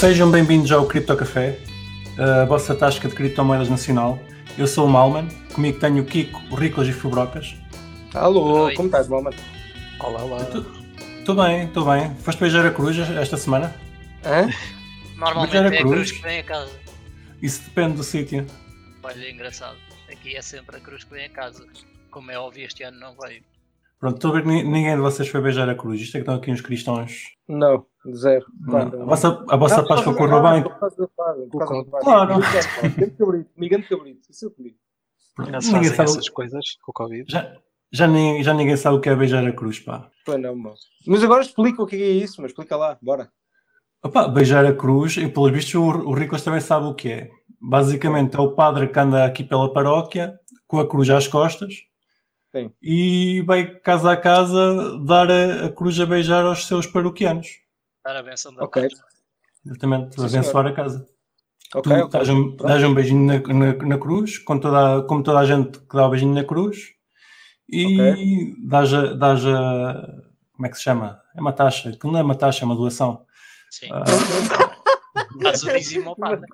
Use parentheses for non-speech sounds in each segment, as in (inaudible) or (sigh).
Sejam bem-vindos ao Cripto Café, a vossa tasca de criptomoedas nacional. Eu sou o Malman, comigo tenho o Kiko, o Riclas e o Fubrocas. Alô, Oi. como estás, Malman? Olá, olá. Estou bem, estou bem. Foste beijar a cruz esta semana? Hã? Normalmente era é a cruz. cruz que vem a casa. Isso depende do sítio. Olha, é engraçado. Aqui é sempre a cruz que vem a casa. Como é óbvio, este ano não veio. Pronto, estou a ver que ni- ninguém de vocês foi beijar a cruz. Isto é que estão aqui uns cristãos. Não, zero. Não, A vossa, a vossa Páscoa correu bem. Claro. Grande cabrito, migante cabrito, isso eu comigo. Não se Ninguém fazem sabe, essas coisas com o Covid. já, já, ninguém, já ninguém sabe o que é beijar a cruz, pá. Pois não, mano. Mas agora explica o que é isso, mas explica lá, bora. Opa, beijar a cruz, e pelos vistos o, o Riclas também sabe o que é. Basicamente é o padre que anda aqui pela paróquia, com a cruz às costas, Sim. e vai casa a casa dar a, a cruz a beijar aos seus paroquianos. Dar a benção da Ok. Exatamente, Sim, abençoar a casa. Ok, tu ok. dás, um, dás um beijinho na, na, na cruz, com toda, a- como toda a gente que dá o beijinho na cruz, e dás, a, dás a. Como é que se chama? É uma taxa, que não é uma taxa, é uma doação. Sim. Ah, (laughs) Dás o dízimo ao padre.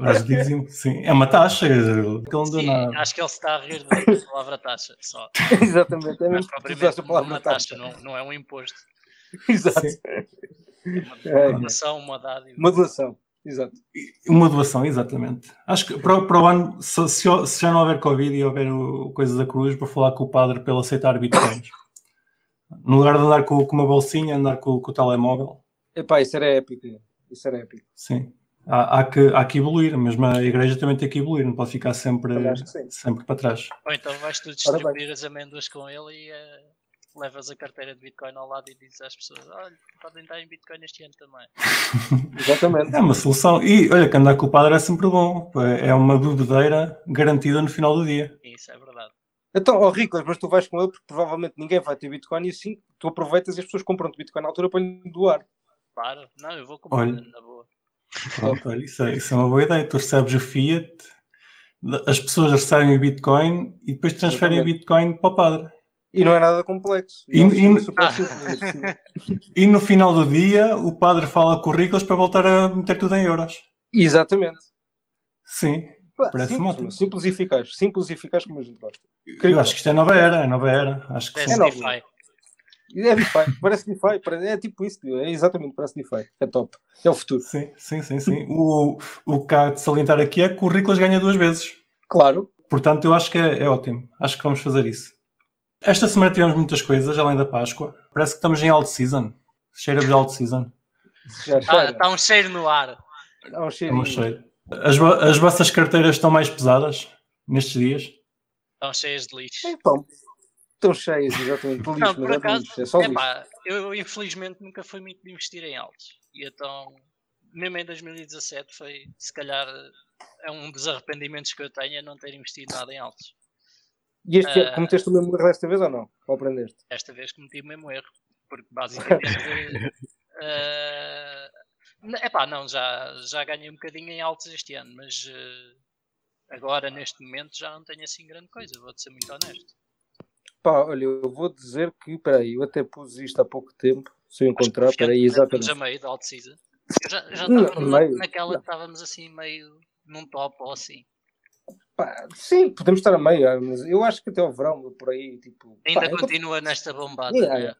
Mas dizem, sim, é uma taxa, aquilo Sim, nada. acho que ele se está a rir da palavra taxa. Só. (laughs) Exatamente, é Mas propriamente a palavra uma taxa. taxa, não, não é um imposto. Exato. Sim. Uma É. doação, uma dádiva. Uma doação, exato. Uma doação, exatamente. Acho que para, o- para o ano, se, se- se já não houver Covid e houver o, coisa da cruz, vou falar com o padre para ele aceitar bitcoins. No lugar de andar com, com uma bolsinha, andar com, com o telemóvel. Epá, isso era épico. Isso era épico. Sim. Há, há que, há que evoluir, mesmo a igreja também tem que evoluir, não pode ficar sempre, sempre para trás. Ou então vais tu distribuir as amêndoas com ele e eh, levas a carteira de Bitcoin ao lado e dizes às pessoas: olha, podem dar em Bitcoin este ano também. (laughs) Exatamente. É uma solução. E olha, que andar com o padre é sempre bom. É uma bebedeira garantida no final do dia. Isso é verdade. Então, ó Riclas, mas tu vais com ele porque provavelmente ninguém vai ter Bitcoin e assim tu aproveitas e as pessoas compram-te Bitcoin na altura para lhe doar. Claro, não, eu vou comprar Olha. na boa. Pronto, olha, isso, é, isso é uma boa ideia. Tu recebes o Fiat, as pessoas recebem o Bitcoin e depois transferem o. Bitcoin para o padre. E não é nada complexo. E- é e- super Ah. (laughs) E no final do dia, o padre fala Riclas para voltar a meter tudo em euros. Exatamente. Sim, Pá, Parece simples, ótimo. simples e eficaz. Simples e eficaz como a gente gosta. eu acho que isto é nova era, é nova era. Acho que Parece sim. não. DeFi. E É DeFi, parece DeFi, é tipo isso, é exatamente, parece DeFi, é top, é o futuro. Sim, sim, sim, sim. O, o que há de salientar aqui é que o Riclas ganha duas vezes. Claro, Portanto, eu acho que é, é ótimo. Acho que vamos fazer isso. Esta semana tivemos muitas coisas, além da Páscoa. Parece que estamos em alt season. Cheira de alt season. Está cheira, tá um cheiro no ar. há um É cheirinho. uma cheiro. As, as vossas carteiras estão mais pesadas nestes dias? Estão cheias de lixo. Pá, Estão cheias, exatamente, de lixo, Não, por é acaso, lixo, é só lixo. epá, eu infelizmente nunca fui muito de investir em altos. E então, mesmo em 2017, foi se calhar é um dos arrependimentos que eu tenho é não ter investido nada em altos. E este Ah. cometeste o mesmo erro desta vez ou não? Ou aprendeste? Esta vez cometi o mesmo erro. Porque basicamente. (laughs) n- epá, não, já, já ganhei um bocadinho em altos este ano, mas eh, agora neste momento já não tenho assim grande coisa, vou-te ser muito honesto. Pá, olha, eu vou dizer que, peraí, eu até pus isto há pouco tempo, se eu encontrar, peraí, exatamente. a meio da alt season. (laughs) Eu já, já estava naquela Não. que estávamos assim meio num top ou assim. Pá, sim, podemos estar a meio, ah, mas eu acho que até ao verão, por aí, tipo... Ainda pá, enquanto- continua nesta bombada. Yeah, né? yeah.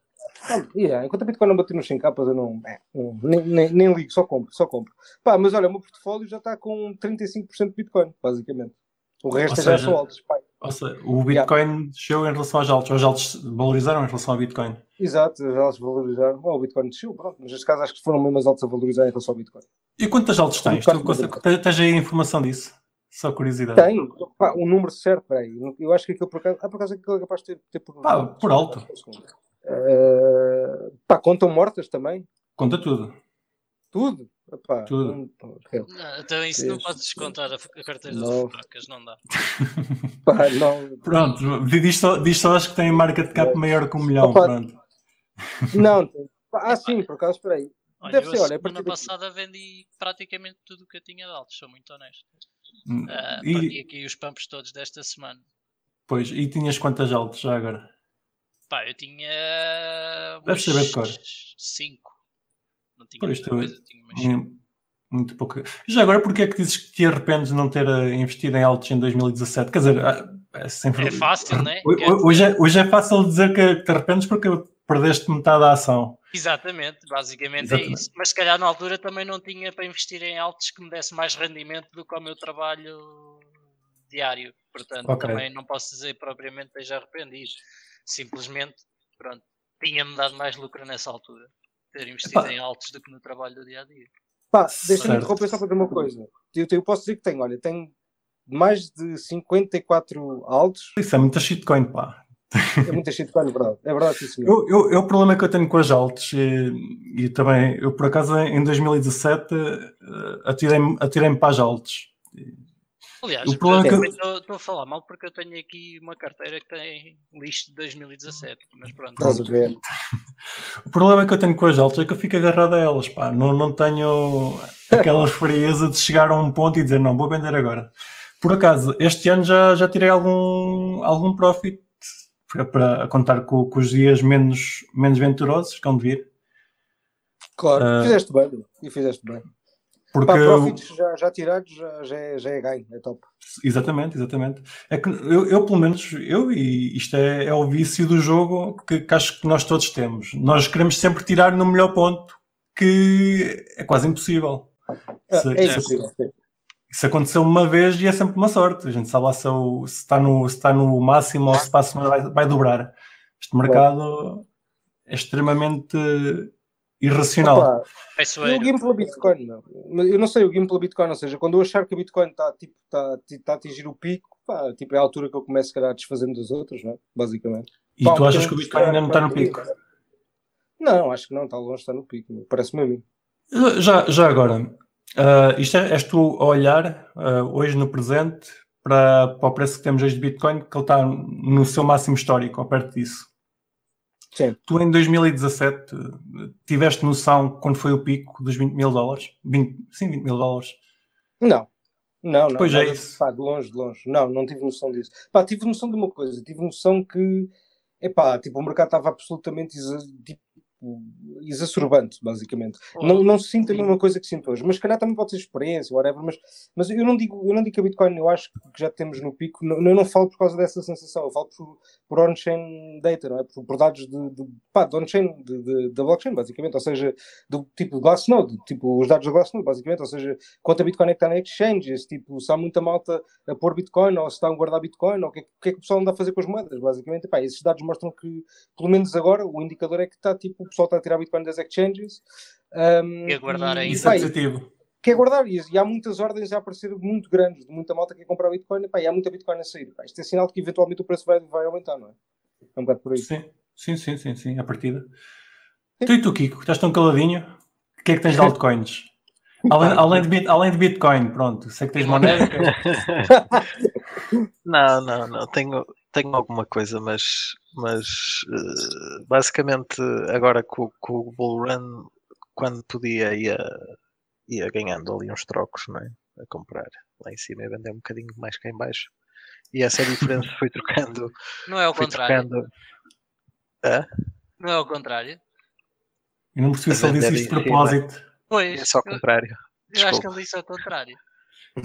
Ah, yeah, Enquanto a Bitcoin não bater nos 100 capas, eu não, é, não- nem, nem, nem ligo, só compro, só compro. Pá, mas olha, o meu portfólio já está com 35% de Bitcoin, basicamente. O resto Ou já seja, são altos. Pá. Ou seja, o Bitcoin desceu em relação aos altos. Os altos valorizaram em relação ao Bitcoin. Exato, já se valorizaram. Oh, o Bitcoin desceu, pronto, mas neste caso acho que foram mesmo as altas a valorizar em relação ao Bitcoin. E quantas altos tens? Tu Tens aí informação disso? Só curiosidade. Tem, pá, o número certo, peraí. Eu acho que aquilo por acaso, ah, por acaso aquilo é capaz de ter, ter por. Pá, por alto. Eh, pá, contam mortas também? Conta tudo. Tudo? Epá, Tudo. um, hell. Não, então isso não podes descontar a, carteira de fracas, não dá. (laughs) Pá, não, Pronto, diz só, diz só acho que tem market cap maior que um milhão. Opa. Pronto. (laughs) não, ah, sim, por acaso, espera aí. Olha, Deve ser, olha, a semana passada vendi praticamente tudo o que eu tinha de altos, sou muito honesto. Perdi E, aqui os pumps todos desta semana. pois, e tinhas quantas altas já agora? Pá, eu tinha. Deves saber de cor. 5. Não tinha Pois, muita coisa, tinha Muito pouco. Já agora, porquê é que dizes que te arrependes de não ter eh, investido em altos em 2017? Quer dizer, ah, é, sempre... é fácil, não é? Hoje, é? hoje é fácil dizer que te arrependes porque perdeste metade da ação. Exatamente, basicamente é Exatamente. é isso. Mas se calhar na altura também não tinha para investir em altos que me desse mais rendimento do que o meu trabalho diário. Portanto, okay. também não posso dizer propriamente que esteja arrependido. Simplesmente, pronto, tinha-me dado mais lucro nessa altura. Ter investido Epá. em altos do que no trabalho do dia a dia. Pá, deixa-me interromper só para dizer uma coisa. Eu, eu posso dizer que tenho, olha, tenho mais de 54 altos. Isso é muita shitcoin, pá. É muita shitcoin, é verdade. É verdade, sim, senhor. Eu, eu, eu, o problema que eu tenho com as altos, e, e também, eu por acaso em 2017 atirei-me atirei para as altos. Aliás, o problema é que... estou a falar mal porque eu tenho aqui uma carteira que tem lixo de 2017, mas pronto. Estás a ver. o problema que eu tenho com as altas é que eu fico agarrado a elas, pá. Não, não tenho aquela (laughs) frieza de chegar a um ponto e dizer não, vou vender agora. Por acaso, este ano já, já tirei algum, algum profit para contar com, com, os dias menos, menos venturosos que vão de vir. Claro, uh, fizeste bem, e fizeste bem. Porque Para profits já, já tirados já, já, é, já é ganho, é top. Exatamente, exatamente. É que eu, eu pelo menos, eu, e isto é, é o vício do jogo que, que, acho que nós todos temos. Nós queremos sempre tirar no melhor ponto, que é quase impossível. É, é impossível, se, Isso aconteceu uma vez e é sempre uma sorte. A gente sabe lá se, o, se, está, no, se está no máximo ou se passa, vai, vai dobrar. Este mercado é extremamente irracional. Opa, eu game pela Bitcoin, não. Eu não sei, o game pela Bitcoin, ou seja, quando eu achar que a Bitcoin está tipo, tá, tá a atingir o pico, pá, tipo, é a altura que eu começo a, a desfazendo dos outros, não é? basicamente. E pá, tu achas que o Bitcoin ainda não está no pico? Não, acho que não, está longe, está no pico, parece-me a mim. Já, já agora, uh, isto é, és tu a olhar uh, hoje no presente para, para o preço que temos hoje de Bitcoin, que ele está no seu máximo histórico, ou perto disso. Sim. Tu em 2017 tiveste noção quando foi o pico dos 20 mil dólares? 20, sim, 20 mil dólares. Não. Não, não. Pois é isso. Pá, de longe, de longe. Não, não tive noção disso. Pá, tive noção de uma coisa. Tive noção que, epá, tipo, o mercado estava absolutamente tipo, exacerbante, basicamente. Oh, não, não se sinto a mesma coisa que sinto hoje, mas calhar também pode ser experiência, whatever, mas, mas eu não digo, eu não digo que a Bitcoin eu acho que já temos no pico, não, eu não falo por causa dessa sensação, eu falo por, por on-chain data, não é? Por, por dados de, de, pá, de on-chain, da blockchain, basicamente, ou seja, do tipo de Glassnode, tipo os dados da Glassnode, basicamente, ou seja, quanto a Bitcoin é que está na exchange, tipo, se há muita malta a pôr Bitcoin, ou se está a guardar Bitcoin, ou o que, é, que é que o pessoal anda a fazer com as moedas, basicamente, pá, esses dados mostram que, pelo menos agora, o indicador é que está, tipo, o pessoal está a tirar Bitcoin das exchanges. Um, e aguardar ainda. Isso é positivo. Quer guardar e, e há muitas ordens a aparecer muito grandes, de muita malta que quer comprar Bitcoin, e, pá, e há muita Bitcoin a sair. Pá, isto é sinal de que eventualmente o preço vai, vai aumentar, não é? É um bocado por aí. Sim, sim, sim, sim, sim a partida. Tu e tu, Kiko, estás tão caladinho? O que é que tens de altcoins? (laughs) Além, além, de, bit, além de Bitcoin, pronto, sei que tens moneda. (laughs) não, não, não, tenho, tenho alguma coisa, mas, mas uh, basicamente agora com, com, o Bull Run, quando podia, ia, ia ganhando ali uns trocos, não é? A comprar lá em cima e vender um bocadinho mais cá em baixo. E essa diferença (laughs) foi trocando. Não é o contrário. Trocando... É? Não é o contrário. Eu não percebi se ele disse isto de propósito. Pois. É só o contrário. Eu, eu acho que ele disse ao contrário.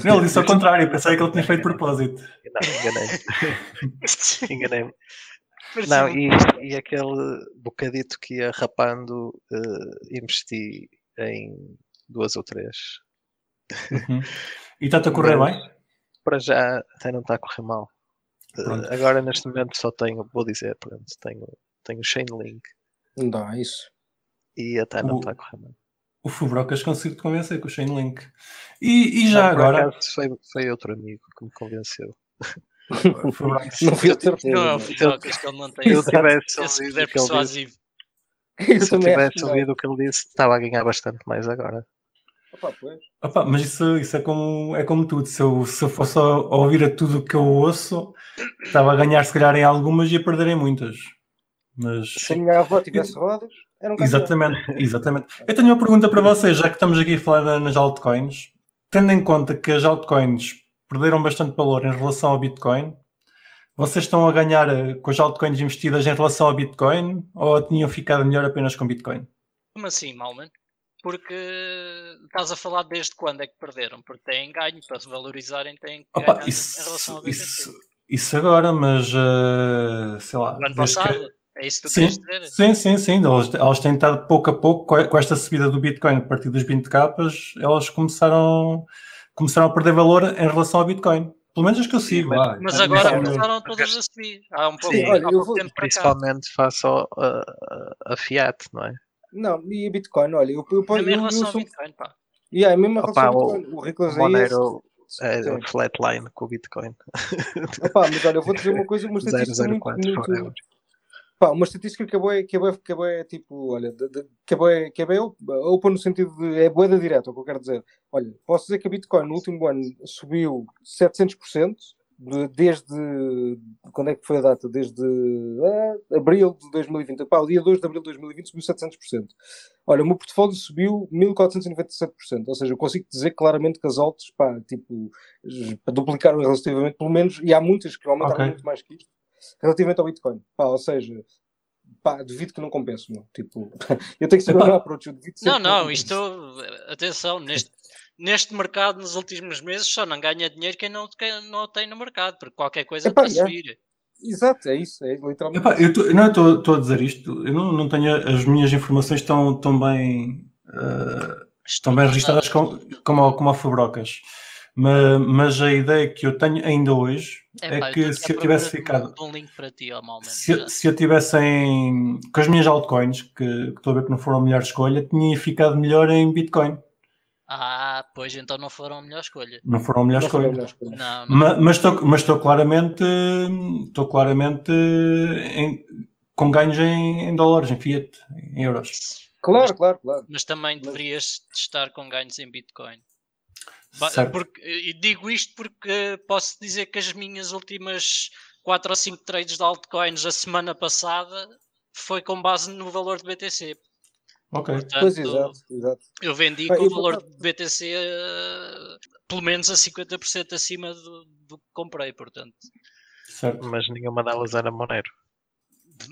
Não, ele disse ao contrário, pensei que ele tinha feito propósito. Não, enganei-me. (laughs) enganei-me. Não, e, e aquele bocadito que ia rapando, uh, investi em duas ou três. Uhum. E está-te a correr Mas, bem? Para já até não está a correr mal. Uh, agora neste momento só tenho, vou dizer, pronto, tenho, tenho Chainlink. Não dá isso. E até não está a correr mal. O Fubrocas conseguiu te convencer com o Chainlink. E, e já não, agora. Foi, foi outro amigo que me convenceu. não fui eu certeza. Não é o Fubrocas que ele não tem. Eu tivesse ouvido persuasivo. Se eu tivesse ouvido o que ele disse, estava a ganhar bastante mais agora. Opa, pois. Opa, mas isso, isso é, como, é como tudo. Se eu, se eu fosse a ouvir a tudo o que eu ouço, estava a ganhar se calhar em algumas e a perder em muitas. Mas... Se a minha avó tivesse rodas. Era um exatamente, exatamente. Eu tenho uma pergunta para vocês, já que estamos aqui a falar nas altcoins, tendo em conta que as altcoins perderam bastante valor em relação ao Bitcoin, vocês estão a ganhar eh, com as altcoins investidas em relação ao Bitcoin ou tinham ficado melhor apenas com Bitcoin? Como assim, Malman? porque estás a falar desde quando é que perderam, porque têm ganho, para se valorizarem têm que Opa, ganhar isso, em relação ao isso, isso agora, mas uh, sei lá. O ano passado, que... é isso que tu sim, queres dizer? Sim, sim, sim. Elas, elas têm estado pouco a pouco, com esta subida do Bitcoin a partir dos 20 capas, elas começaram, começaram a perder valor em relação ao Bitcoin. Pelo menos as que eu sigo. Mas, mas agora começaram todas a subir. Há um pouco, Sim, olha, eu vou, principalmente face ao, a, a Fiat, não é? Não, e a Bitcoin, olha, eu, eu, eu, em relação ao Bitcoin, pá. Yeah, é mesmo Opa, o, o Ricolas Monero é, é flatline com o Bitcoin. Opa, mas olha, eu vou dizer uma coisa, uma (laughs) estatística 004, muito, muito... Pá, uma estatística que é boa, que é boa, que é boa, tipo, olha, de, de, que é boa, que é boa, open no sentido de, é boa da direta, o que eu quero dizer. Olha, posso dizer que a Bitcoin no último ano subiu 700%, desde quando é que foi a data? Desde ah, abril de 2020. Pá, o dia 2 de abril de 2020 subiu 700%. Olha, o meu portfólio subiu 1497%. Ou seja, eu consigo dizer claramente que as altas, pá, tipo, duplicaram relativamente, pelo menos, e há muitas que aumentaram okay. muito mais que isto, relativamente ao Bitcoin. Pá, ou seja, pá, devido que não compenso, meu. Tipo, (laughs) eu tenho que saber (laughs) um approach, eu devido Não, não, isto, atenção, neste, neste mercado nos últimos meses só não ganha dinheiro quem não, quem não tem no mercado, porque qualquer coisa Epá, está a subir. Exato, é isso, é literalmente. Epá, eu tô, não estou a dizer isto, eu não, não tenho as minhas informações tão, tão bem uh, estão bem registradas como, como, como a Fabrocas. Mas, mas, a ideia que eu tenho ainda hoje é que se eu tivesse ficado. Um link para ti, se, se eu tivesse em. com as minhas altcoins, que, que estou a ver que não foram a melhor escolha, tinha ficado melhor em Bitcoin. Ah, pois então não foram a melhor escolha. Não foram a melhor, escolha. A melhor escolha. Não, não. Mas, mas, estou, mas estou claramente, estou claramente em, com ganhos em, em, dólares, em fiat, em euros. Claro, mas, claro, claro. Mas também deverias estar com ganhos em Bitcoin. Porque, e digo isto porque posso dizer que as minhas últimas 4 ou 5 trades de altcoins a semana passada foi com base no valor de BTC. Ok. Portanto, pois, exato, exato. Eu vendi com o valor de BTC uh, eh, pelo menos a 50% acima do, do, que comprei, portanto. Certo. Mas nenhuma delas era Monero.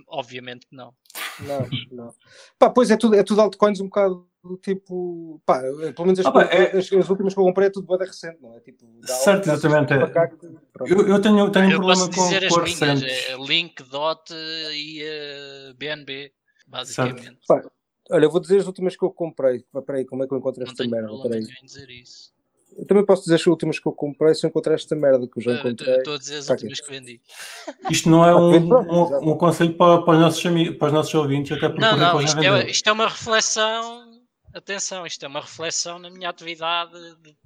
Obviamente que não. Não, não. Pá, pois é tudo, é tudo altcoins um bocado do tipo. Pá, eh, pelo menos as, ah, pá, é... as, as, últimas que eu comprei é tudo boa recente, não é? Tipo, certo, exatamente. É. eu, eu tenho, tenho eu um problema com, as minhas, é Link, Dot e uh, BNB, basicamente. Pá, Olha, eu vou dizer as últimas que eu comprei. Peraí, como é que eu encontro esta merda? Peraí. dizer isso. Eu também posso dizer as últimas que eu comprei se eu encontrar esta merda que eu já encontrei. Estou a dizer as últimas que vendi. (laughs) Isto não é um, um, um conselho para, para, os nossos amigos, para os nossos ouvintes, até porque não, não, isto é, isto é uma reflexão. Atenção, isto é uma reflexão na minha atividade de,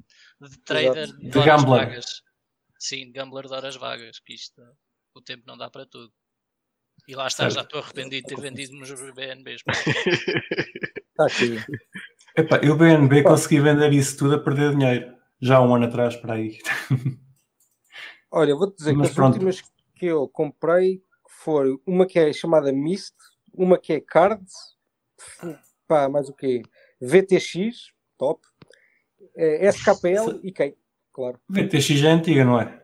de trader Exato. de, de horas gambler. vagas. Sim, de gambler de horas vagas, que isto o tempo não dá para tudo. E lá está, já estou arrependido de ter vendido nos BNBs. Está aqui. Epá, eu BNB consegui vender isso tudo a perder dinheiro. Já há um ano atrás, para aí. (laughs) Olha, vou-te dizer Mas que pronto. as últimas que eu comprei foram uma que é chamada Mist, uma que é Cards, pá, mais o quê? VTX, top, é, SKPL e quem? Claro. VTX é antiga, não é?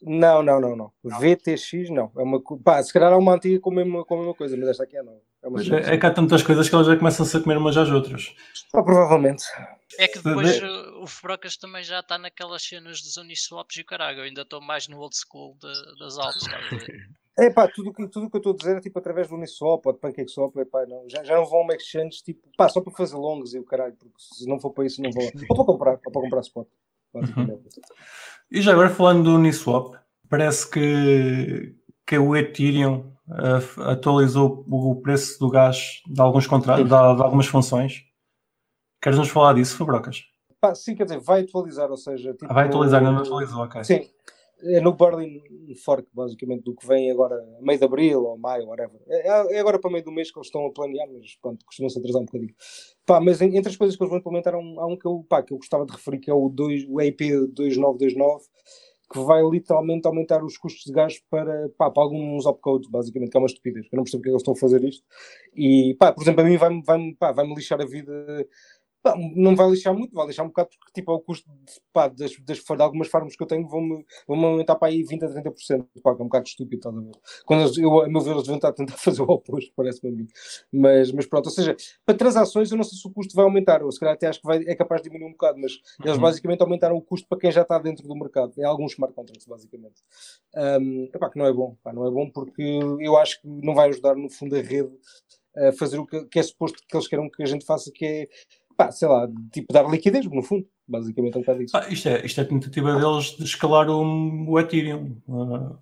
Não, não, não, não. VTX não. É uma, pá, se calhar há uma antiga com a mesma, com a mesma coisa, mas esta aqui é não. É, uma é, é que há tantas coisas que elas já começam-se a comer umas às outras. Ah, provavelmente. É que depois o Frocas também já está naquelas cenas dos Uniswaps e o caralho. Eu ainda estou mais no old school de, das altas, É pá, tudo que, tudo que eu estou a dizer é tipo através do Uniswap ou de PancakeSwap, é pá, não, já, já não vão a uma exchange tipo, pá, só para fazer longos e o caralho, porque se não for para isso não vou lá. (laughs) Ou para comprar, ou para comprar spot. Uhum. E já agora falando do Uniswap, parece que, que o Ethereum uh, atualizou o preço do gás de alguns contratos, de, de, algumas funções. Queres nos falar disso, Fabrocas? Pá, sim, quer dizer, vai atualizar, ou seja... Tipo, ah, vai atualizar, não atualizou, ok. Sim, é no Berlin fork, basicamente, do que vem agora, meio de abril ou maio, whatever. É, é agora para meio do mês que eles estão a planear, mas pronto, costumam-se atrasar um bocadinho. Pá, mas entre as coisas que eles vão implementar, há um, há um que, eu, pá, que eu gostava de referir, que é o, 2, o IP 2929, que vai literalmente aumentar os custos de gás para, pá, para alguns opcodes, basicamente, que é uma estupidez. Eu não percebo porque é eles estão a fazer isto. E, pá, por exemplo, a mim vai-me vai vai lixar a vida não vai lixar muito, vai lixar um bocado porque tipo, o custo de, pá, das, das, de algumas farmas que eu tenho vão-me vão aumentar para aí 20 a 30%, pá, que é um bocado estúpido, estás a ver? Quando eu, a meu ver, eles deviam estar a tentar (laughs) fazer o oposto, parece-me a mim. Mas, mas pronto, ou seja, para transações eu não sei se o custo vai aumentar, ou se calhar até acho que vai, é capaz de diminuir um bocado, mas eles uhum. basicamente aumentaram o custo para quem já está dentro do mercado, é alguns smart contracts, basicamente. Um, epá, que não é bom, pá, não é bom porque eu acho que não vai ajudar no fundo a rede a fazer o que, que é suposto que eles queiram que a gente faça, que é pá, sei lá, tipo dar liquidez, no fundo. Basicamente é um bocado isso. Ah, isto, é, isto é a tentativa deles de escalar o, o Ethereum. Uh,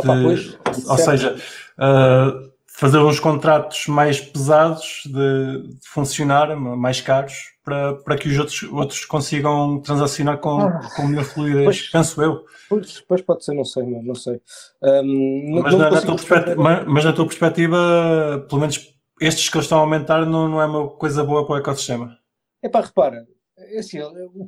de, pois, ou seja, uh, fazer uns contratos mais pesados de, de, funcionar, mais caros, para, para que os outros, outros consigam transacionar com, ah, com melhor fluidez, pois, penso eu. Pois, pois pode ser, não sei, não sei. Um, mas, na, na mas, mas, na tua perspectiva, pelo menos estes que eles estão a aumentar não, não é uma coisa boa para o ecossistema. É para repara, é assim,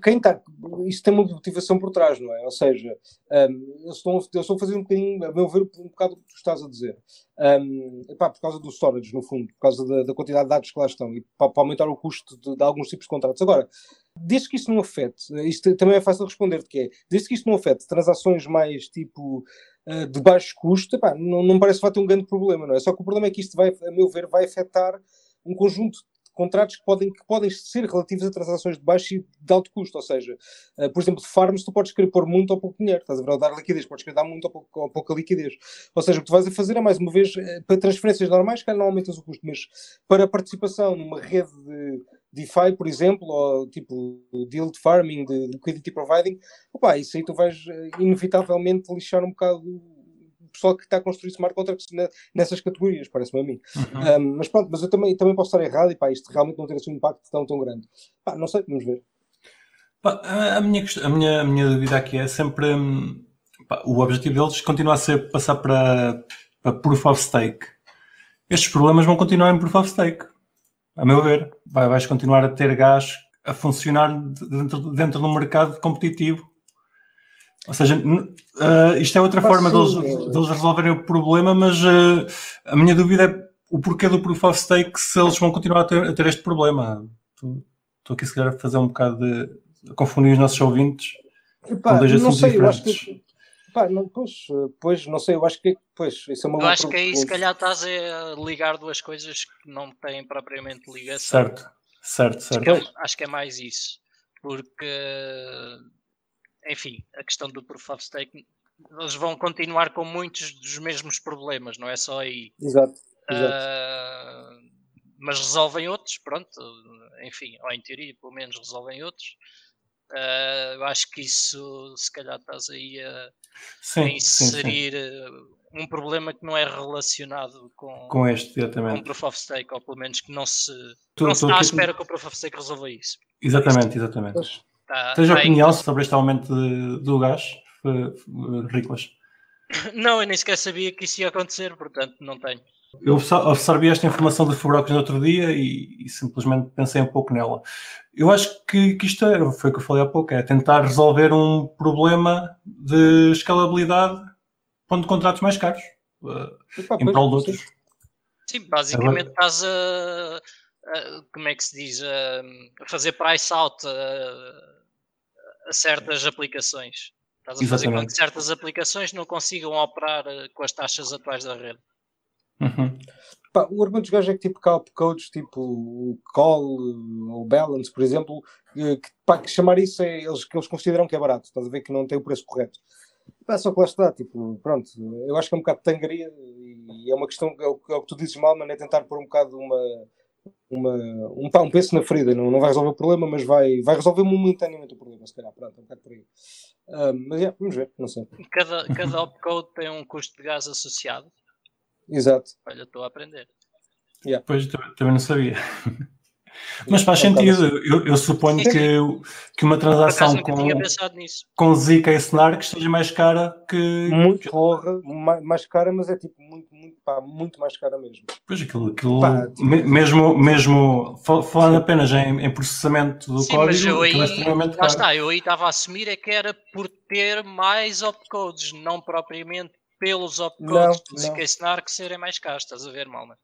quem está. Isto tem uma motivação por trás, não é? Ou seja, um, eles estão a fazer um bocadinho, a meu ver, um bocado o que tu estás a dizer. Um, epá, por causa do storage, no fundo, por causa da, da quantidade de dados que lá estão e para, para aumentar o custo de, de, alguns tipos de contratos. Agora, desde que isso não afete, isto também é fácil de responder, que é, desde que isto não afete transações mais tipo uh, de baixo custo, epá, não, não parece que vai ter um grande problema, não é? Só que o problema é que isto vai, a meu ver, vai afetar um conjunto contratos que podem, que podem ser relativos a transações de baixo e de alto custo, ou seja, uh, por exemplo, de farms tu podes querer pôr muito ou pouco dinheiro, estás a ver, ou dar liquidez, podes querer dar muito ou, pouco, ou pouca liquidez. Ou seja, o que tu vais a fazer é, mais uma vez, uh, para transferências normais, que não aumentas o custo, mas para participação numa rede de DeFi, por exemplo, ou tipo yield farming, de liquidity providing, opa, isso aí tu vais uh, inevitavelmente lixar um bocado pessoal que está a construir smart contracts nessas categorias, parece-me a mim. Uhum. Um, mas pronto, mas eu também, também posso estar errado e pá, isto realmente não ter assim um impacto tão, tão grande. Pá, não sei, vamos ver. Pá, a, minha, a, minha, a minha dúvida aqui é sempre hum, pá, o objetivo deles continua a ser passar para, para Proof of Stake. Estes problemas vão continuar em Proof of Stake. A meu ver, vai, vais continuar a ter gás a funcionar dentro, dentro de um mercado competitivo ou seja, uh, isto é outra forma deles, deles, resolverem o problema, mas uh, a minha dúvida é o porquê do Proof of Stake se eles vão continuar a ter, a ter este problema. Estou aqui, se calhar, a fazer um bocado de. a confundir os nossos ouvintes Epá, com dois assuntos sei, diferentes. Eu acho que, epá, não, pois, pois, não sei, eu acho que. Pois, isso é uma eu acho que aí, se calhar, estás a ligar duas coisas que não têm propriamente ligação. Certo, certo, certo. Acho que é, acho que é mais isso. Porque enfim, a questão do Proof of Stake, eles vão continuar com muitos dos mesmos problemas, não é só aí. Exato. exato. Uh, mas resolvem outros, pronto, enfim, ou em teoria, pelo menos resolvem outros. Uh, eu acho que isso, se calhar, estás aí a, sim, a inserir sim, sim. Ah, um problema que não é relacionado com, com este, diretamente. Com o Proof of Stake, ou pelo menos que não se, tu, não se está à espera que o Proof of Stake resolva isso. Exatamente, exatamente. Tá, Tens tá opinião sobre este aumento de, do gás, Riclas? (laughs) Não, eu nem sequer sabia que isso ia acontecer, portanto não tenho. Eu observei esta informação de Fubrocos no outro dia e, e, simplesmente pensei um pouco nela. Eu acho que, que isto era, foi o que eu falei há pouco, é tentar resolver um problema de escalabilidade pondo contratos mais caros uh, em prol de outros. Sim, basicamente estás a, a, como é que se diz, a, a fazer price out a, a certas aplicações. Estás a fazer Exatamente. com que certas aplicações não consigam operar eh, com as taxas atuais da rede. Uhum. Pá, o argumento dos gajos é que tipo calp codes, tipo o call ou balance, por exemplo, que, pá, que chamar isso é eles, que eles consideram que é barato, estás a ver que não tem o preço correto. Pá, só que lá está, tipo, pronto, eu acho que é um bocado de tangaria e é uma questão, é o, é o que tu dizes mal, mas é tentar pôr um bocado uma, uma, um, pá, um peso na ferida, não, não vai resolver o problema, mas vai, vai resolver momentaneamente o problema, se calhar, pronto, é um bocado por aí. Uh, mas yeah, vamos ver, não sei. Cada, cada opcode tem um custo de gás associado. Exato. Olha, estou a aprender. Yeah. Pois também não sabia. Mas faz sentido, eu, eu suponho que, que uma transação com, com Zika e Snark esteja mais cara que. Muito porra, mais cara, mas é tipo muito, muito, pá, muito mais cara mesmo. Pois aquilo, aquilo pá, tipo, mesmo, mesmo falando apenas em, em processamento do sim, código, mas eu aí, é extremamente lá está, eu aí estava a assumir é que era por ter mais opcodes, não propriamente pelos opcodes do Zika e Snark serem mais caros, estás a ver, Malma?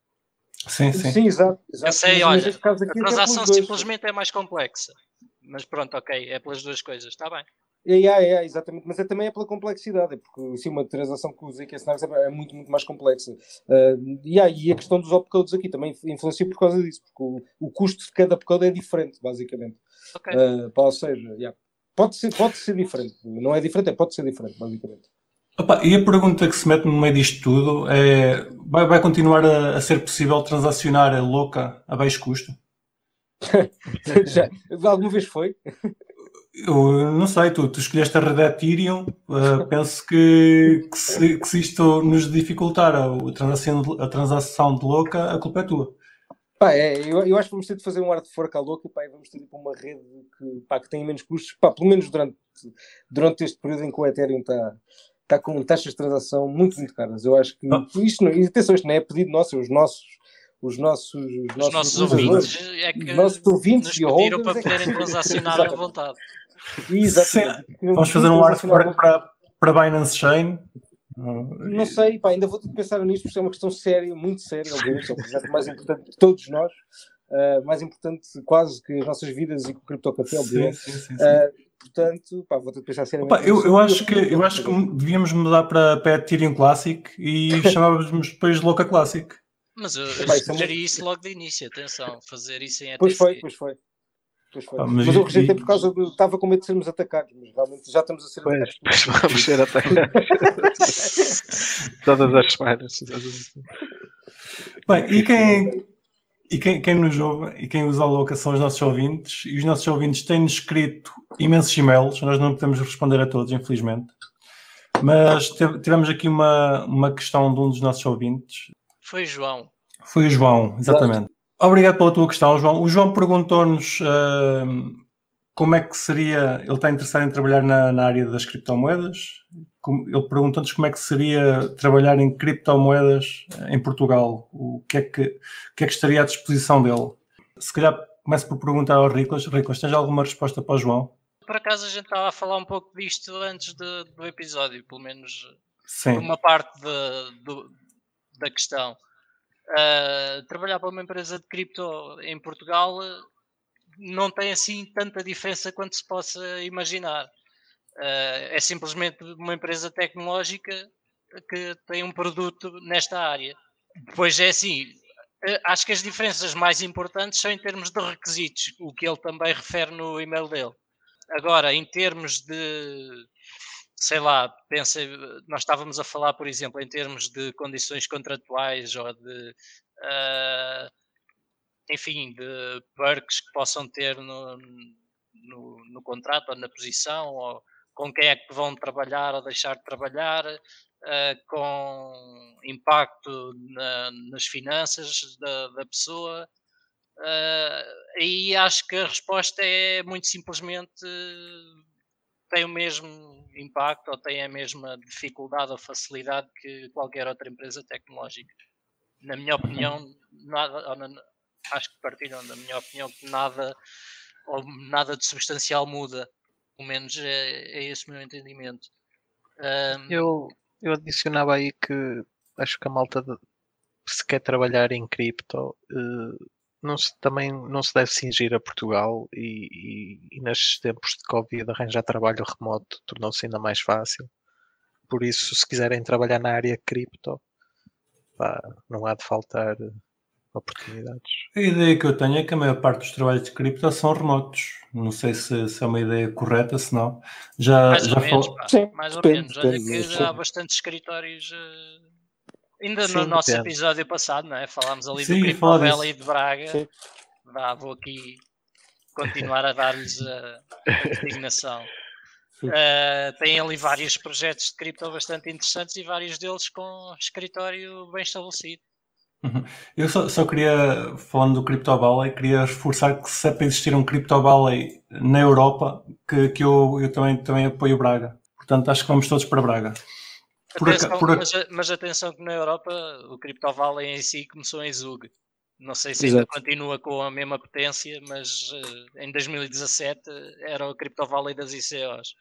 Sim, sim. Sim, exato. exato. Eu sei, olha, a transação simplesmente é mais complexa. Mas pronto, ok, é pelas duas coisas, está bem. É, é, é, exatamente, mas é, também é pela complexidade, é porque sim, uma transação que o ZK Snipes é muito, muito mais complexa. Uh, e, ah, e a questão dos opcodes aqui também influencia por causa disso, porque o, o custo de cada opcode é diferente, basicamente. Okay. Uh, ou seja, yeah, pode, ser, pode ser diferente, não é diferente, é, pode ser diferente, basicamente. Opa, e a pergunta que se mete no meio disto tudo é: vai, vai continuar a, a ser possível transacionar a louca a baixo custo? (laughs) Já, alguma vez foi? Eu não sei, tu, tu escolheste a Red Ethereum, uh, (laughs) penso que, que, se, que, se, isto nos dificultar a, a, transação, a transação de louca, a culpa é tua. Pá, é, eu, eu acho que vamos ter de fazer um hard fork à louca pá, e vamos ter tipo, uma rede que, pá, que tenha menos custos, pá, pelo menos durante, durante este período em que o Ethereum está tá com taxas de transação muito, muito caras. Eu acho que ah. isto, não, e atenção, isto não é pedido nosso, é os nossos os nossos, os nossos, nossos ouvintes, é que os nossos ouvintes nos pediram para é poderem (laughs) transacionar à vontade. Exatamente. Vamos fazer um artwork para, para Binance Chain. Não sei, pá, ainda vou ter que pensar nisto, porque é uma questão séria, muito séria, obviamente, é o projeto mais importante de todos nós, uh, mais importante quase que as nossas vidas e com o CryptoCafé, obviamente. Sim, sim, sim, uh, portanto, pá, vou ter que pensar seriamente. Opa, eu, eu, acho que, eu acho que devíamos mudar para, para Ethereum Classic e (laughs) chamávamos depois de Louca Classic. Mas eu, eu sugeri isso logo de início, atenção, fazer isso em ETC. Pois foi, pois foi. Ah, mas, mas eu rejeitei por causa de. Estava com medo de sermos atacados, mas realmente já estamos a ser pois, atacados. vamos ser atacados. (laughs) Todas as semanas. Bem, e quem. E quem, quem nos ouve e quem usa a louca são os nossos ouvintes, e os nossos ouvintes têm-nos escrito imensos e-mails, nós não podemos responder a todos, infelizmente. Mas tivemos aqui uma, uma questão de um dos nossos ouvintes. Foi João. Foi o João, exatamente. Obrigado pela tua questão, João. O João perguntou-nos uh, como é que seria. Ele está interessado em trabalhar na, na área das criptomoedas. Ele perguntou-nos como é que seria trabalhar em criptomoedas em Portugal. O que, é que, o que é que estaria à disposição dele? Se calhar começo por perguntar ao Riclas. Riclas, tens alguma resposta para o João? Por acaso a gente estava a falar um pouco disto antes de, do episódio, pelo menos Sim. uma parte de, de, da questão. Uh, trabalhar para uma empresa de cripto em Portugal uh, não tem assim tanta diferença quanto se possa imaginar. Uh, é simplesmente uma empresa tecnológica que tem um produto nesta área. Pois é assim, acho que as diferenças mais importantes são em termos de requisitos, o que ele também refere no e-mail dele. Agora, em termos de sei lá, pensa, nós estávamos a falar, por exemplo, em termos de condições contratuais ou de, uh, enfim, de perks que possam ter no, no, no, contrato ou na posição, ou com quem é que vão trabalhar ou deixar de trabalhar, uh, com impacto na, nas finanças da, da pessoa. Uh, e acho que a resposta é muito simplesmente tem o mesmo impacto ou têm a mesma dificuldade ou facilidade que qualquer outra empresa tecnológica. Na minha opinião, nada, na, acho que partilham da minha opinião que nada ou nada de substancial muda. Pelo menos é, é esse o meu entendimento. Um, eu, eu adicionava aí que acho que a malta de, se quer trabalhar em cripto uh, não se, também não se deve cingir a Portugal e, e, e nestes tempos de Covid arranjar trabalho remoto tornou-se ainda mais fácil. Por isso, se quiserem trabalhar na área cripto, pá, não há de faltar oportunidades. A ideia que eu tenho é que a maior parte dos trabalhos de cripto são remotos. Não sei se, se é uma ideia correta, se não. Já, mais já ou menos, Sim, mais ou menos. Olha que já há bastantes escritórios uh Ainda Sim, no nosso depende. episódio passado, não é? Falámos ali Sim, do Criptovela e de Braga. Vá, vou aqui continuar a dar-lhes a, a designação. Uh, tem ali vários projetos de cripto bastante interessantes e vários deles com escritório bem estabelecido. Uhum. Eu só, só, queria, falando do Crypto Valley, queria reforçar que se é para existir um Crypto Valley na Europa, que, que eu, eu também, também apoio Braga. Portanto, acho que vamos todos para Braga. Por atenção, por... Mas, mas, atenção que na Europa o CryptoValley em si começou em Zug. Não sei se ainda continua com a mesma potência, mas uh, em 2017 era o CryptoValley das ICOs.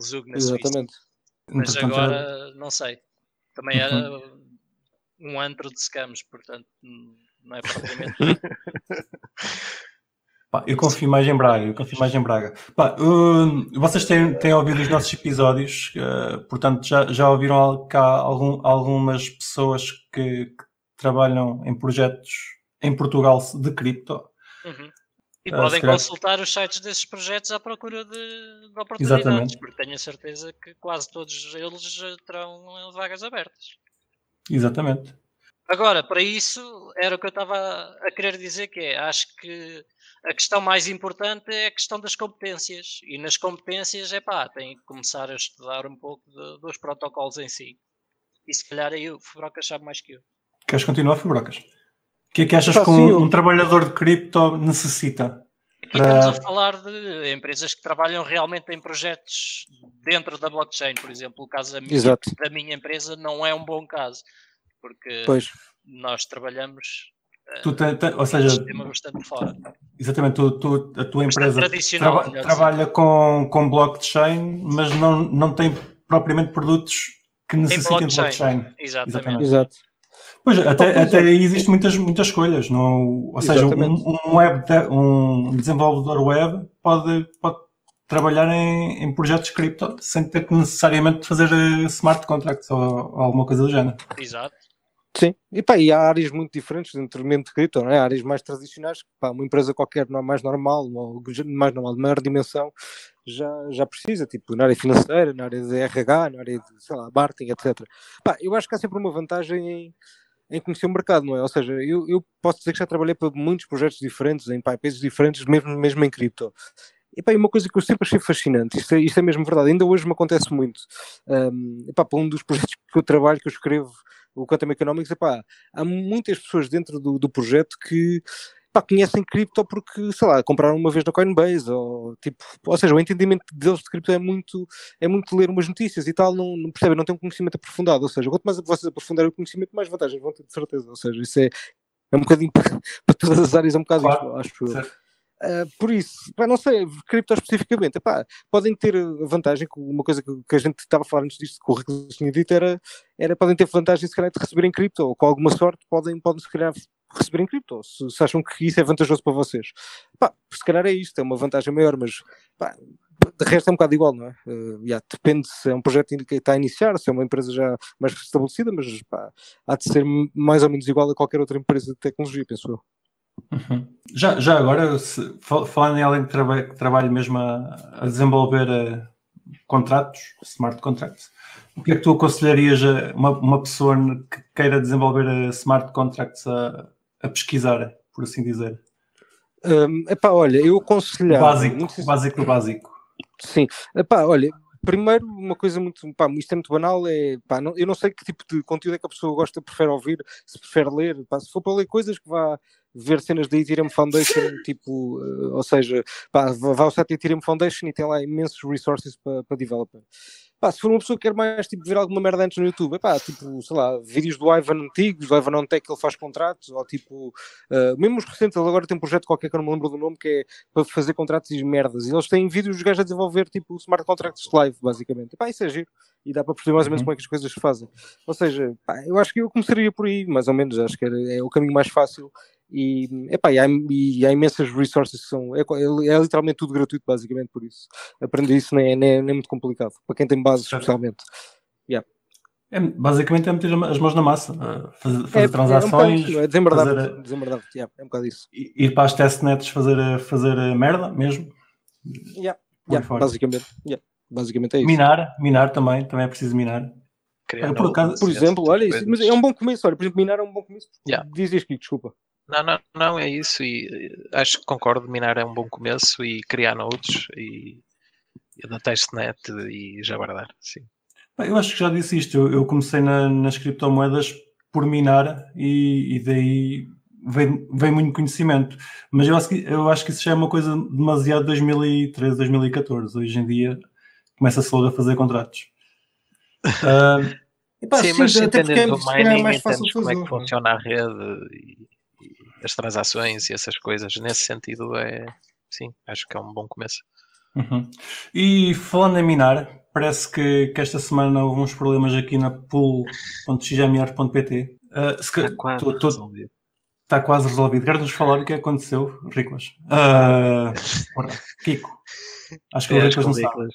Zug na Exatamente. Suíça. Mas agora não sei. Também era. Uhum. Um antro de scams, portanto não é propriamente. (laughs) Pá, eu confio mais em Braga, eu confio mais em Braga. Pá, uh, vocês têm, têm ouvido os nossos episódios, uh, portanto já, já ouviram cá algum, algumas pessoas que, que, trabalham em projetos em Portugal de cripto. Uhum. E uh, podem consultar os sites desses projetos à procura de, de oportunidades, Exatamente. porque tenho a certeza que quase todos eles terão vagas abertas. Exatamente. Agora, para isso, era o que eu estava a querer dizer, que é, acho que a questão mais importante é a questão das competências. E nas competências, é pá, tem que começar a estudar um pouco de, dos protocolos em si. E se calhar aí o Fubrocas sabe mais que eu. Queres continuar, Fubrocas? O que é que achas que um, um, trabalhador de cripto necessita? Aqui estamos a falar de empresas que trabalham realmente em projetos dentro da blockchain, por exemplo. O caso da minha, da minha empresa não é um bom caso porque pois. nós trabalhamos tu te, te, ou seja, bastante fora. Exatamente, tu, tu, a tua empresa traba, trabalha com, com blockchain, mas não, não tem propriamente produtos que necessitem de blockchain. Exatamente. Exatamente. Exato. Pois, até, até aí existem muitas, muitas escolhas. Não, ou seja, um, um, web, um desenvolvedor web pode, pode trabalhar em, em projetos cripto sem ter que necessariamente fazer eh, smart contracts ou, ou alguma coisa do género. Exato. Sim, e, pá, e há áreas muito diferentes dentro do de cripto, não é? áreas mais tradicionais, pá, uma empresa qualquer não é mais normal, ou mais normal, de maior dimensão, já, já precisa, tipo, na área financeira, na área de RH, na área de, sei lá, marketing, etc. Pá, eu acho que há sempre uma vantagem em, em conhecer o mercado, não é? Ou seja, eu, eu posso dizer que já trabalhei para muitos projetos diferentes, em países diferentes, mesmo, mesmo em cripto. E pá, uma coisa que eu sempre achei fascinante, isto é, isto é mesmo verdade, ainda hoje me acontece muito. Um, para um dos (laughs) projetos que eu trabalho, que eu escrevo, o Quantum Economics, epá, há muitas pessoas dentro do, do projeto que pá, conhecem cripto porque, sei lá, compraram uma vez na Coinbase, ou tipo, ou seja, o entendimento deles de cripto é muito, é muito ler umas notícias e tal, não, não percebem, não têm um conhecimento aprofundado, ou seja, quanto mais vocês aprofundarem o conhecimento, mais vantagens vão ter de certeza, ou seja, isso é, é um bocadinho (laughs) para todas as áreas, é um bocado claro, isto, acho eu. Uh, por isso, pá, não sei, cripto especificamente, epá, podem ter vantagem, uma coisa que, que, a gente estava a falar antes disto, que o Rico tinha dito, era, era podem ter vantagem se calhar de receber em cripto, ou com alguma sorte podem, podem se calhar receber em cripto, se, se acham que isso é vantajoso para vocês. Pá, se calhar é isto, é uma vantagem maior, mas pá, de resto é um bocado igual, não é? Uh, yeah, depende se é um projeto que está a iniciar, se é uma empresa já mais estabelecida, mas pá, há de ser mais ou menos igual a qualquer outra empresa de tecnologia, penso eu. Uhum. Já, já agora, se, falando em alguém que, traba, que trabalha mesmo a, a desenvolver uh, contratos, smart contracts, o que é que tu aconselharias a uma, uma pessoa que queira desenvolver uh, smart contracts a, a pesquisar, por assim dizer? Um, epá, olha, eu aconselhava. Básico, muito... básico do básico. Sim, epá, olha, primeiro, uma coisa muito, pá, isto é muito banal, é, pá, não, eu não sei que tipo de conteúdo é que a pessoa gosta, prefere ouvir, se prefere ler, pá, se for para ler coisas que vá ver cenas da Ethereum Foundation, tipo, uh, ou seja, pá, vai ao site da Ethereum Foundation e tem lá imensos resources para, para developer. Pá, se for uma pessoa que quer mais tipo, ver alguma merda antes no YouTube, pá, tipo, sei lá, vídeos do Ivan antigos, do Ivan on Tech que ele faz contratos, ou tipo, uh, mesmo os recentes, ele agora tem um projeto qualquer que eu não me lembro do nome, que é para fazer contratos e merdas, e eles têm vídeos dos gajos a desenvolver tipo smart contracts live, basicamente. Pá, isso é giro, e dá para perceber mais ou menos uhum. como é que as coisas se fazem. Ou seja, pá, eu acho que eu começaria por aí, mais ou menos, acho que era, é o caminho mais fácil e, epá, e, há, e há imensas resources que são. É, é, é, literalmente tudo gratuito, basicamente, por isso. Aprender isso nem é, nem é, nem é muito complicado. Para quem tem bases, especialmente. Yeah. É, basicamente é meter as mãos na massa, fazer, fazer é, transações. É, um desembardar, fazer, desembardar yeah, é um bocado isso. Ir para as testnets fazer, fazer merda mesmo. Yeah, yeah, basicamente, yeah, basicamente é isso. Minar, minar também, também é preciso minar. por, acaso, por exemplo, olha, isso, mas é um bom começo. Olha, por exemplo, minar é um bom começo. Yeah. Diz isto, desculpa. Não, não, não, é isso. E eh, acho que concordo. Minar é um bom começo e criar nodes e, e da testnet e já guardar. Sim. Eu acho que já disse isto. Eu, eu comecei na, nas criptomoedas por minar e, e daí vem, vem muito conhecimento. Mas eu acho, que, eu acho que isso já é uma coisa demasiado 2013, 2014. Hoje em dia começa-se logo a fazer contratos. Uh, (laughs) Epá, sim, sim, mas entendendo o mining, é mais fácil como é que funciona a rede e as transações e essas coisas. Nesse sentido, é sim, acho que é um bom começo. Uhum. E falando em minar, parece que, que, esta semana houve uns problemas aqui na pool.xmr.pt. Uh, se está quase tô, tô, resolvido. Está quase resolvido. Queres-nos falar o que aconteceu, Riclas? (laughs) Uh, Kiko. Acho que o Riclas não sabe.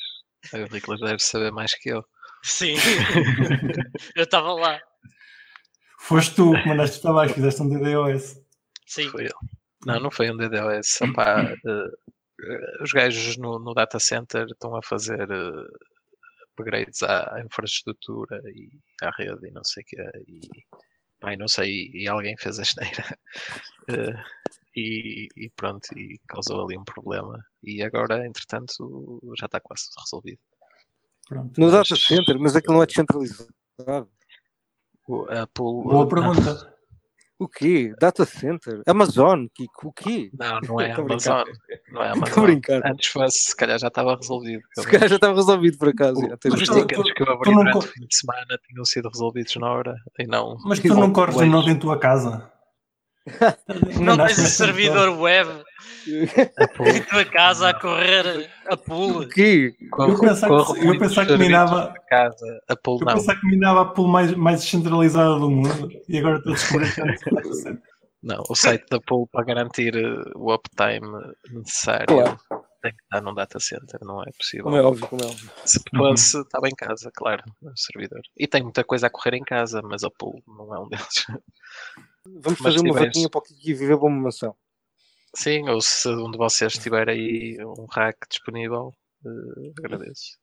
O Riclas deve saber mais que eu. Sim, (laughs) eu estava lá. Foste tu que mandaste os trabalhos, fizeste um DDoS. Sim. Foi eu. Não, não foi um DDoS. Opa, uh, os gajos no, no, data center estão a fazer uh, upgrades à, infraestrutura e à rede e não sei o quê. E, pai, não sei, e alguém fez a esteira. Uh, (laughs) e, e, pronto, e causou ali um problema. E agora, entretanto, já está quase resolvido. Pronto, no data center, mas aquilo não é descentralizado. O Apple. Boa pergunta. (laughs) O quê? Data center? Amazon? O quê? Não, não (laughs) é Amazon. Não é Amazon. brincar. Antes fosse, se calhar já estava resolvido. Se calhar já estava resolvido por acaso. Os tickets que eu abri durante o fim de semana tinham sido resolvidos na hora e não. Mas tu não corres de novo em tua casa. Não, (laughs) não tens um servidor web em (laughs) tua casa a correr a pulo. O quê? Eu pensava que, eu pensava que minava casa, a pulo eu pensava que minava a pulo mais, mais descentralizada do mundo e agora estou a descobrir que é Não, o site da pool para garantir eh, o uptime necessário claro. tem que estar num data center, não é possível. Como é óbvio, como é óbvio. Se fosse, uhum. estava em casa, claro, no servidor. E tem muita coisa a correr em casa, mas a pool não é um deles. Vamos fazer uma vaquinha para o que viver uma mansão. Sim, ou se um de vocês tiver aí um hack disponível, uh, agradeço.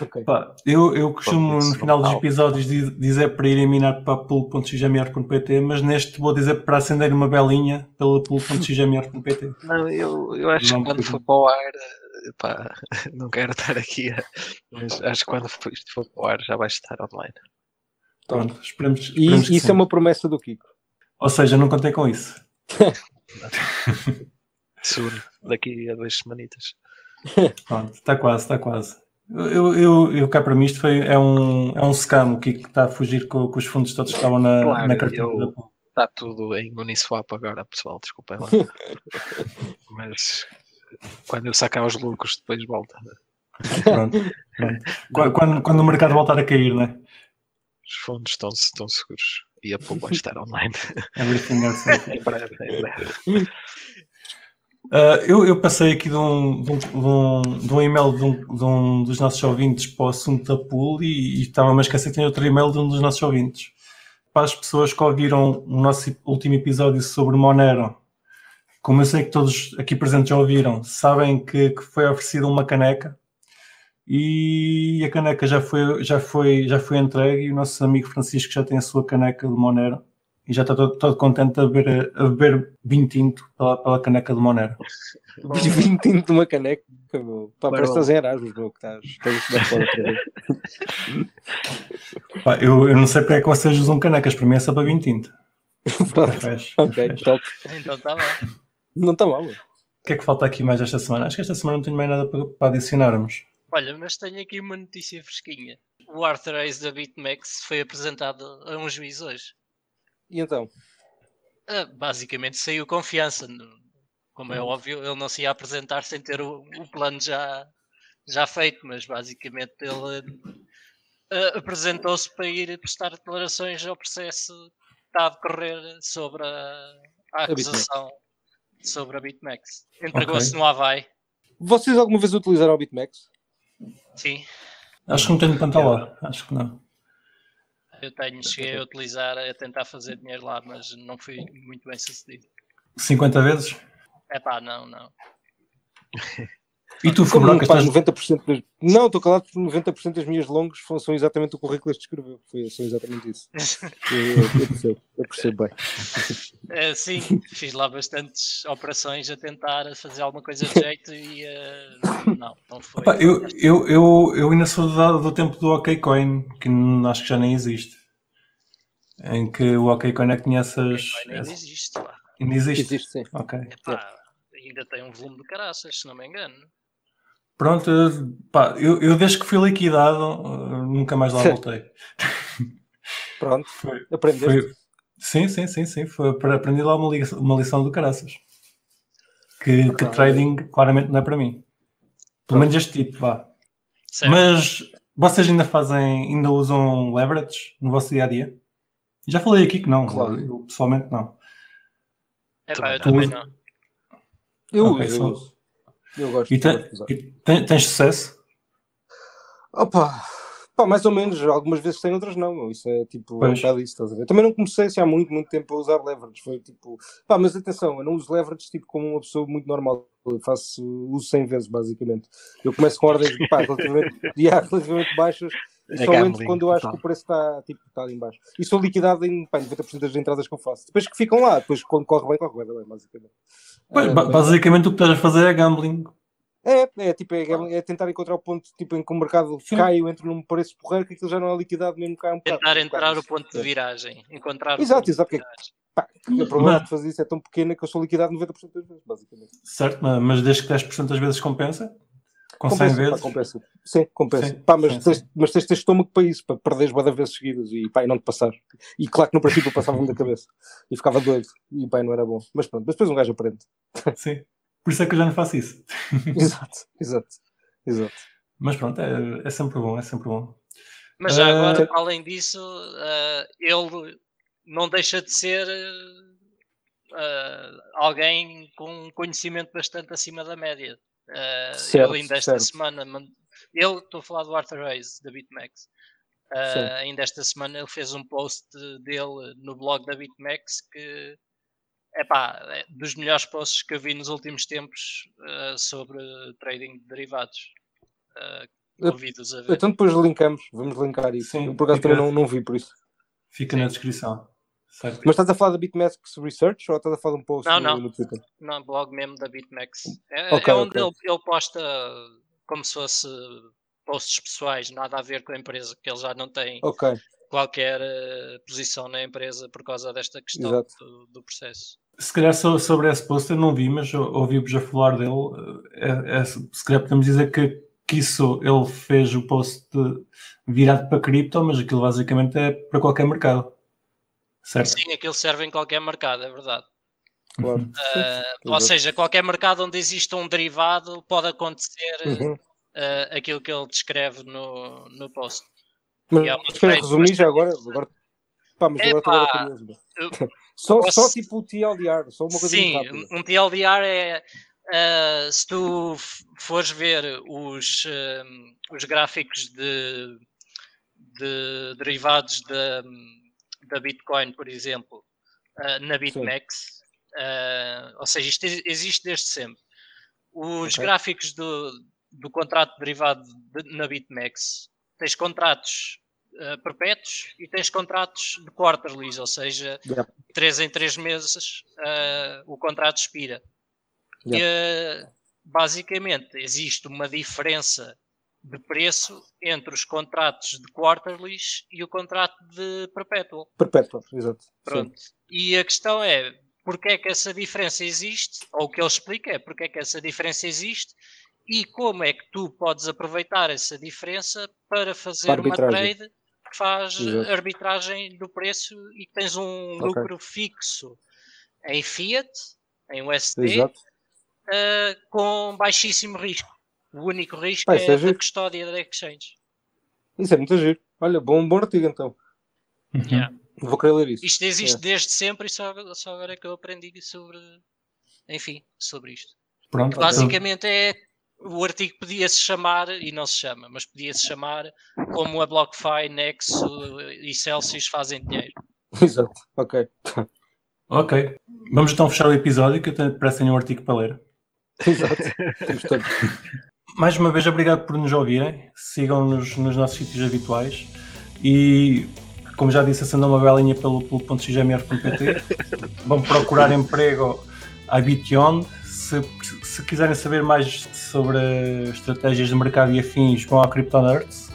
Okay. Pá, eu, eu costumo no final dos episódios dizer para irem minar para pool.xmr.pt, mas neste vou dizer para acender uma belinha pela pool.xmr.pt. (laughs) Não, eu, eu acho que quando for para o ar, pá, (laughs) não quero estar aqui, mas acho que quando isto for para o ar já vai estar online. Pronto, esperemos. esperemos e isso é sim. é uma promessa do Kiko. Ou seja, não contei com isso. (laughs) Soon, daqui a duas semanitas. (laughs) Pronto, está quase, está quase. Eu, eu, eu cá para mim isto foi, é, um, é um scam o que está a fugir com, com os fundos todos que estavam na, claro, na carteira. Eu, está tudo em Uniswap agora, pessoal, desculpem lá. (laughs) Mas quando eu sacar os lucros, depois volta. Pronto, pronto. Quando, quando o mercado voltar a cair, né? Os fundos estão, estão seguros e a pool vai estar online. Everything else. em breve, em breve. Uh, eu, eu, passei aqui de um, de um, de um e-mail de um, de um, dos nossos ouvintes para o assunto da pool e, e estava-me a esquecer que tinha outro e-mail de um dos nossos ouvintes. Para as pessoas que ouviram o nosso último episódio sobre Monero, como eu sei que todos aqui presentes já ouviram, sabem que, que foi oferecida uma caneca e a caneca já foi, já foi, já foi entregue e o nosso amigo Francisco já tem a sua caneca de Monero e já está todo, todo contente a beber, a beber vinho tinto pela, pela caneca de Monero. (laughs) vinho tinto de uma caneca, meu. Pá, parece que estás em Erasmus, meu, que estás, estás fora Pá, eu, eu não sei para é que vocês usam canecas, para mim é só para vinho tinto. (laughs) ok, top. Então está bem. Não está mal. O que é que falta aqui mais esta semana? Acho que esta semana não tenho mais nada para, para adicionarmos. Olha, mas tenho aqui uma notícia fresquinha. O Arthur Ace da BitMEX foi apresentado a um juiz hoje. E então? Uh, basicamente saiu confiança. Como é hum. óbvio, ele não se ia apresentar sem ter o, o plano já, já feito, mas basicamente ele uh, apresentou-se para ir prestar declarações ao processo que está a decorrer sobre a, a acusação a sobre a BitMEX. Entregou-se okay. no Havaí. Vocês alguma vez utilizaram a BitMEX? Sim. Acho que não tenho pantalão, acho que não. Eu tenho, cheguei a utilizar, a tentar fazer dinheiro lá, mas não fui muito bem sucedido. 50 vezes? É pá, não, não. (laughs) E tu, Fubrocas, estás... 90% das... Não, estou calado porque 90% das minhas longos são exatamente o currículo que descreveu. Foi, são exatamente isso. (laughs) eu, eu, percebo, eu percebo bem. É, sim, fiz lá bastantes operações a tentar fazer alguma coisa de jeito e uh, não, não foi. Opa, eu, eu, eu, eu ainda sou do, do tempo do OKCoin, que acho que já nem existe. Em que o OKCoin é que tinha essas. Ainda existe lá. Ainda existe? Existe, sim. Ok. Epá, ainda tem um volume de caraças, se não me engano. Pronto, pá, eu, eu desde que fui liquidado uh, nunca mais lá voltei. (laughs) Pronto, foi, aprendeste? Foi, sim, sim, sim, sim. Foi para aprender lá uma, lição, uma lição do caraças. Que, que trading claramente não é para mim. Pelo menos este tipo, vá. Certo. Mas vocês ainda fazem, ainda usam leverage no vosso dia a dia? Já falei aqui que não, claro. eu pessoalmente não. É pá, eu também não. Eu okay, uso. Eu, gosto. E, ten, e tens sucesso? Opa, pá, mais ou menos. Algumas vezes tem, outras não. Isso é tipo, pois. é um bocado isso, estás a ver? Também não comecei assim, há muito, muito tempo a usar leverage. Foi tipo, pá, mas atenção, eu não uso leverage tipo como uma pessoa muito normal. Eu faço uso 100 vezes, basicamente. Eu começo com ordens pá, relativamente, (laughs) relativamente baixas é só entro quando eu acho que o preço está, tipo, está ali embaixo. E sou liquidado em pá, 90% das entradas que eu faço. Depois que ficam lá, depois quando corre bem, corre bem, basicamente. Pois, ah, basicamente o que estás a fazer é gambling. É, é, tipo, é, é, tentar encontrar o ponto tipo, em que o mercado Sim. cai ou entra num preço porreiro que aquilo já não é liquidado mesmo cai um bocado. Tentar entrar o ponto de viragem, encontrar Exato, exato. Pá, a probabilidade de fazer isso é tão pequena que eu sou liquidado 90% das vezes, basicamente. Certo, mas desde que 10% das vezes compensa? Com compensa, 100 vezes? Pá, compensa. Sim, compensa. Sim, pá, mas, sim, tens, sim. mas tens de ter estômago para isso, para perderes várias vezes seguidas e, pá, e não te passar. E claro que no princípio passava-me da cabeça e ficava doido e pá, não era bom. Mas pronto, mas depois um gajo aprende. (laughs) Sim. Por isso é que eu já não faço isso. (laughs) exato, exato, exato. Mas pronto, é, é sempre bom, é sempre bom. Mas já agora, uh, além disso, uh, ele não deixa de ser uh, alguém com um conhecimento bastante acima da média. Certo, ele ainda esta certo. semana, ele, estou a falar do Arthur Hayes, da BitMEX. ainda esta semana ele fez um post dele no blog da BitMEX que Epá, é dos melhores posts que eu vi nos últimos tempos uh, sobre trading de derivados. Uh, convido-os a ver. Então depois linkamos, vamos linkar isso. Sim, eu por acaso também não, não vi por isso. Fica Sim. na descrição. Certo. Mas estás a falar da BitMEX Research ou estás a falar de um post não, não. no Twitter? Não, blog mesmo da BitMEX. É, okay, é onde okay. Ele, ele posta como se fosse posts pessoais, nada a ver com a empresa, que ele já não tem okay. qualquer uh, posição na empresa por causa desta questão do, do, processo. Se calhar sobre esse post eu não vi, mas ouvi-vos a falar dele. É, é, se calhar podemos dizer que, que isso ele fez o post virado para cripto, mas aquilo basicamente é para qualquer mercado. Certo? Sim, aquilo serve em qualquer mercado, é verdade. Claro. Uh, ou seja, qualquer mercado onde exista um derivado pode acontecer uhum. uh, aquilo que ele descreve no, no post. Mas, é queres resumir já agora? agora... Pá, mas agora estou curioso. Eu, (laughs) só, posso... só tipo o TLDR, só uma coisa Sim, um TLDR é uh, se tu fores ver os, uh, os gráficos de, de derivados da, da Bitcoin, por exemplo, uh, na BitMEX, ou seja, isto existe desde sempre. Os okay. gráficos do, do contrato derivado de, na BitMEX, tens contratos uh, perpétuos e tens contratos de quarterlies, ou seja, yeah. 3 em 3 meses uh, o contrato expira. Yeah. E, uh, basicamente, existe uma diferença de preço entre os contratos de quarterlies e o contrato de perpetual. Perpetual, exato. Pronto. Sim. E a questão é, porque é que essa diferença existe? Ou o que ele explica é porque é que essa diferença existe e como é que tu podes aproveitar essa diferença para fazer para uma trade que faz Exato. arbitragem do preço e que tens um okay. lucro fixo em Fiat, em USD, uh, com baixíssimo risco. O único risco Pai, é, é a custódia da exchange. Isso é muito giro. Olha, bom, bom artigo então. Uhum. Yeah. Vou querer ler isso. Isto existe yeah. desde sempre e só, só agora é que eu aprendi sobre, enfim, sobre isto. Pronto, basicamente é o artigo podia-se chamar, e não se chama, mas podia-se chamar como a BlockFi, Nexo e Celsius fazem dinheiro. (laughs) Exato, ok. Ok. Vamos então fechar o episódio que eu parece que tenho um artigo para ler. Exato. (laughs) Mais uma vez, obrigado por nos ouvirem. Sigam-nos nos nossos sítios habituais e, como já disse, acendam uma belinha pelo, pelo ponto .xmr.pt. (laughs) Vão procurar emprego a Bition se, se quiserem saber mais sobre estratégias de mercado e afins, vão à CryptoNerds.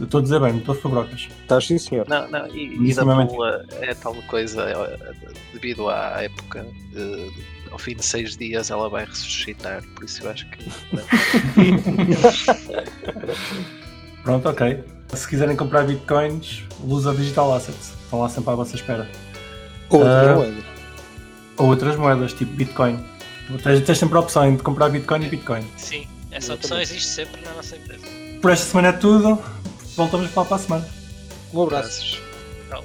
Estou a dizer bem, não estou a fabrocas. Estás sim, senhor. Não, não, e, e da é tal coisa, é, devido à época, de, ao fim de seis dias ela vai ressuscitar, por isso eu acho que. (laughs) Pronto, ok. Se quiserem comprar bitcoins, usa Digital Assets. Estão lá sempre à vossa espera. Ou outras uh, moedas. Ou outras moedas, tipo Bitcoin. Tens, tens sempre a opção de comprar Bitcoin e Bitcoin. Sim, essa opção existe sempre na nossa empresa. Por esta semana é tudo. Voltamos a falar para a semana. Um abraço. Tchau.